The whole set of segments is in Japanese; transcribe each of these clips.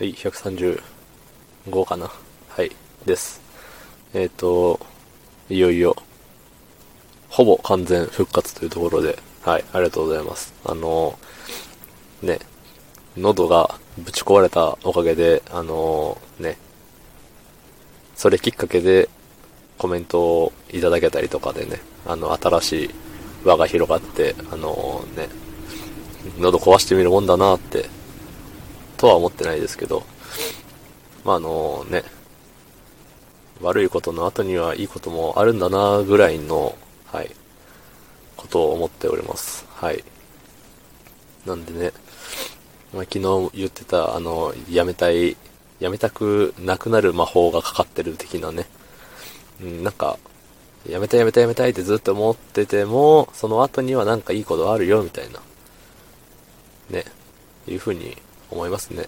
はい、135かな。はい、です。えっ、と、いよいよ、ほぼ完全復活というところで、はい、ありがとうございます。あの、ね、喉がぶち壊れたおかげで、あの、ね、それきっかけでコメントをいただけたりとかでね、あの、新しい輪が広がって、あのね、喉壊してみるもんだなって、とは思ってないですけど、まあ、あのね、悪いことの後にはいいこともあるんだなぐらいの、はい、ことを思っております。はい。なんでね、まあ、昨日言ってた、あの、やめたい、やめたくなくなる魔法がかかってる的なね、うん、なんか、やめたいやめたいやめたいってずっと思ってても、その後にはなんかいいことあるよ、みたいな。ね。いう風に思いますね。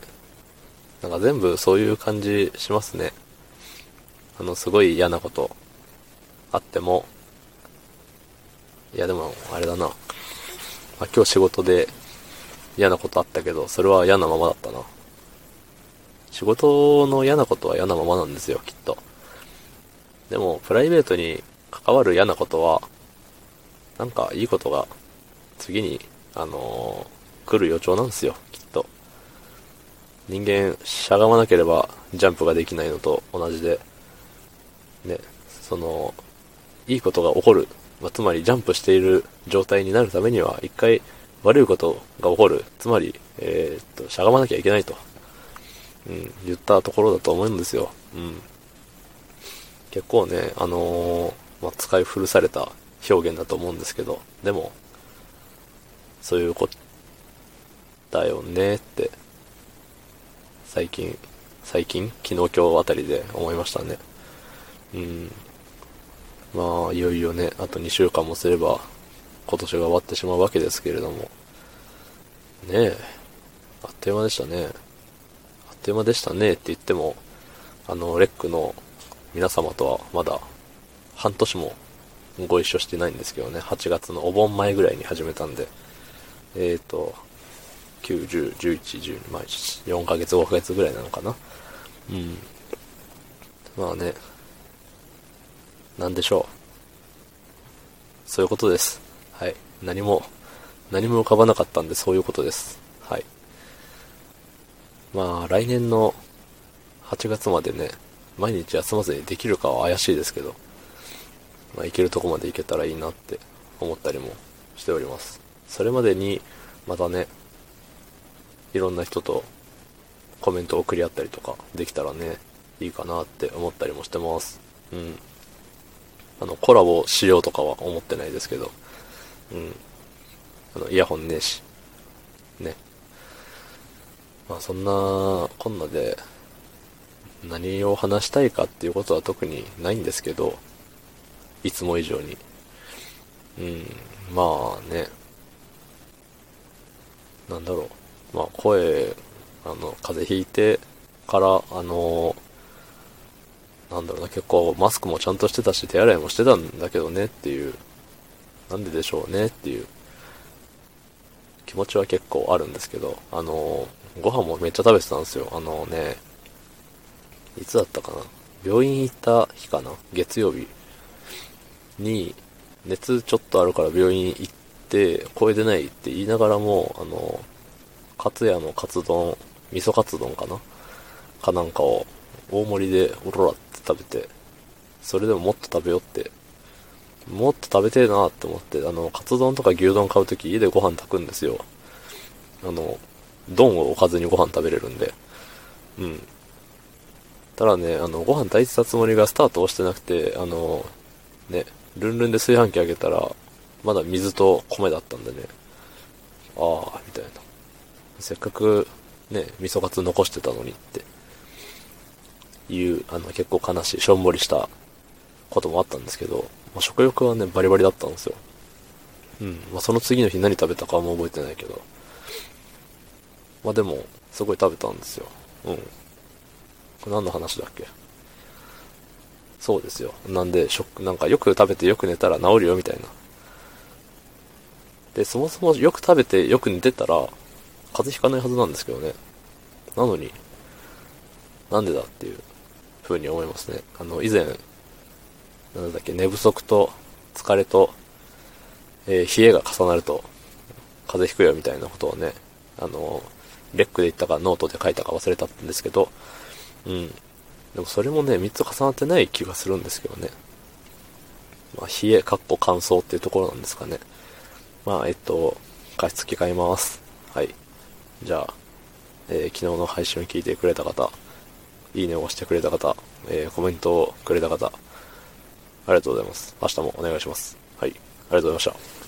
なんか全部そういう感じしますね。あの、すごい嫌なことあっても、いやでも、あれだな。まあ、今日仕事で嫌なことあったけど、それは嫌なままだったな。仕事の嫌なことは嫌なままなんですよ、きっと。でも、プライベートに関わる嫌なことは、なんかいいことが次に、あのー来る予兆なんですよ、きっと。人間、しゃがまなければジャンプができないのと同じで、ね、その、いいことが起こる。まあ、つまりジャンプしている状態になるためには、一回悪いことが起こる。つまり、えーっと、しゃがまなきゃいけないと。うん、言ったところだと思うんですよ。うん。結構ね、あのーまあ、使い古された表現だと思うんですけど、でも、そういうことだよねって、最近、最近？昨日今日あたりで思いましたね。うん。まあ、いよいよね、あと2週間もすれば、今年が終わってしまうわけですけれども。ねえ、あっという間でしたね。あっという間でしたねって言っても、あの、レックの皆様とはまだ半年もご一緒してないんですけどね、8月のお盆前ぐらいに始めたんで、えーと、9、10、11、12、まあ、4ヶ月、5ヶ月ぐらいなのかな。うん。まあね、なんでしょう。そういうことです。はい。何も、何も浮かばなかったんで、そういうことです。はい。まあ、来年の8月までね、毎日休まずにできるかは怪しいですけど、まあ、行けるとこまで行けたらいいなって思ったりもしております。それまでに、またね、いろんな人とコメントを送り合ったりとかできたらね、いいかなって思ったりもしてます。うん。あの、コラボしようとかは思ってないですけど、うん。あの、イヤホンねえし、ね。まあそんな、こんなで、何を話したいかっていうことは特にないんですけど、いつも以上に。うん、まあね。なんだろう。まあ声、あの、風邪ひいてから、あの、なんだろうな、結構マスクもちゃんとしてたし、手洗いもしてたんだけどねっていう、なんででしょうねっていう気持ちは結構あるんですけど、あの、ご飯もめっちゃ食べてたんですよ。あのね、いつだったかな？病院行った日かな？月曜日。に、熱ちょっとあるから病院行って、声出ないって言いながらも、あの、カツヤのカツ丼、味噌カツ丼かな？かなんかを大盛りでオロラって食べて、それでももっと食べようって、もっと食べてえなって思って、あの、カツ丼とか牛丼買うとき家でご飯炊くんですよ。あの、丼を置かずにご飯食べれるんで。うん。ただね、あの、ご飯炊いてたつもりがスタート押してなくて、あの、ね、ルンルンで炊飯器開けたら、まだ水と米だったんでね、ああ、みたいな。せっかく、ね、味噌カツ残してたのにって、いう、あの、結構悲しい、しょんぼりしたこともあったんですけど、まあ、食欲はね、バリバリだったんですよ。うん。まあ、その次の日何食べたかはもう覚えてないけど。まあでも、すごい食べたんですよ。うん。これ何の話だっけ？そうですよ。なんで、食、なんかよく食べてよく寝たら治るよみたいな。で、そもそもよく食べてよく寝てたら、風邪ひかないはずなんですけどね。なのに、なんでだっていう風に思いますね。あの、以前、なんだっけ、寝不足と疲れと、えー、冷えが重なると、風邪ひくよみたいなことをね、あの、レックで言ったかノートで書いたか忘れたんですけど、うん。でもそれもね、3つ重なってない気がするんですけどね。まあ、冷え、かっこ乾燥っていうところなんですかね。まあ、えっと、加湿器買います。はい。じゃあ、えー、昨日の配信を聞いてくれた方、いいねを押してくれた方、えー、コメントをくれた方、ありがとうございます。明日もお願いします。はい。ありがとうございました。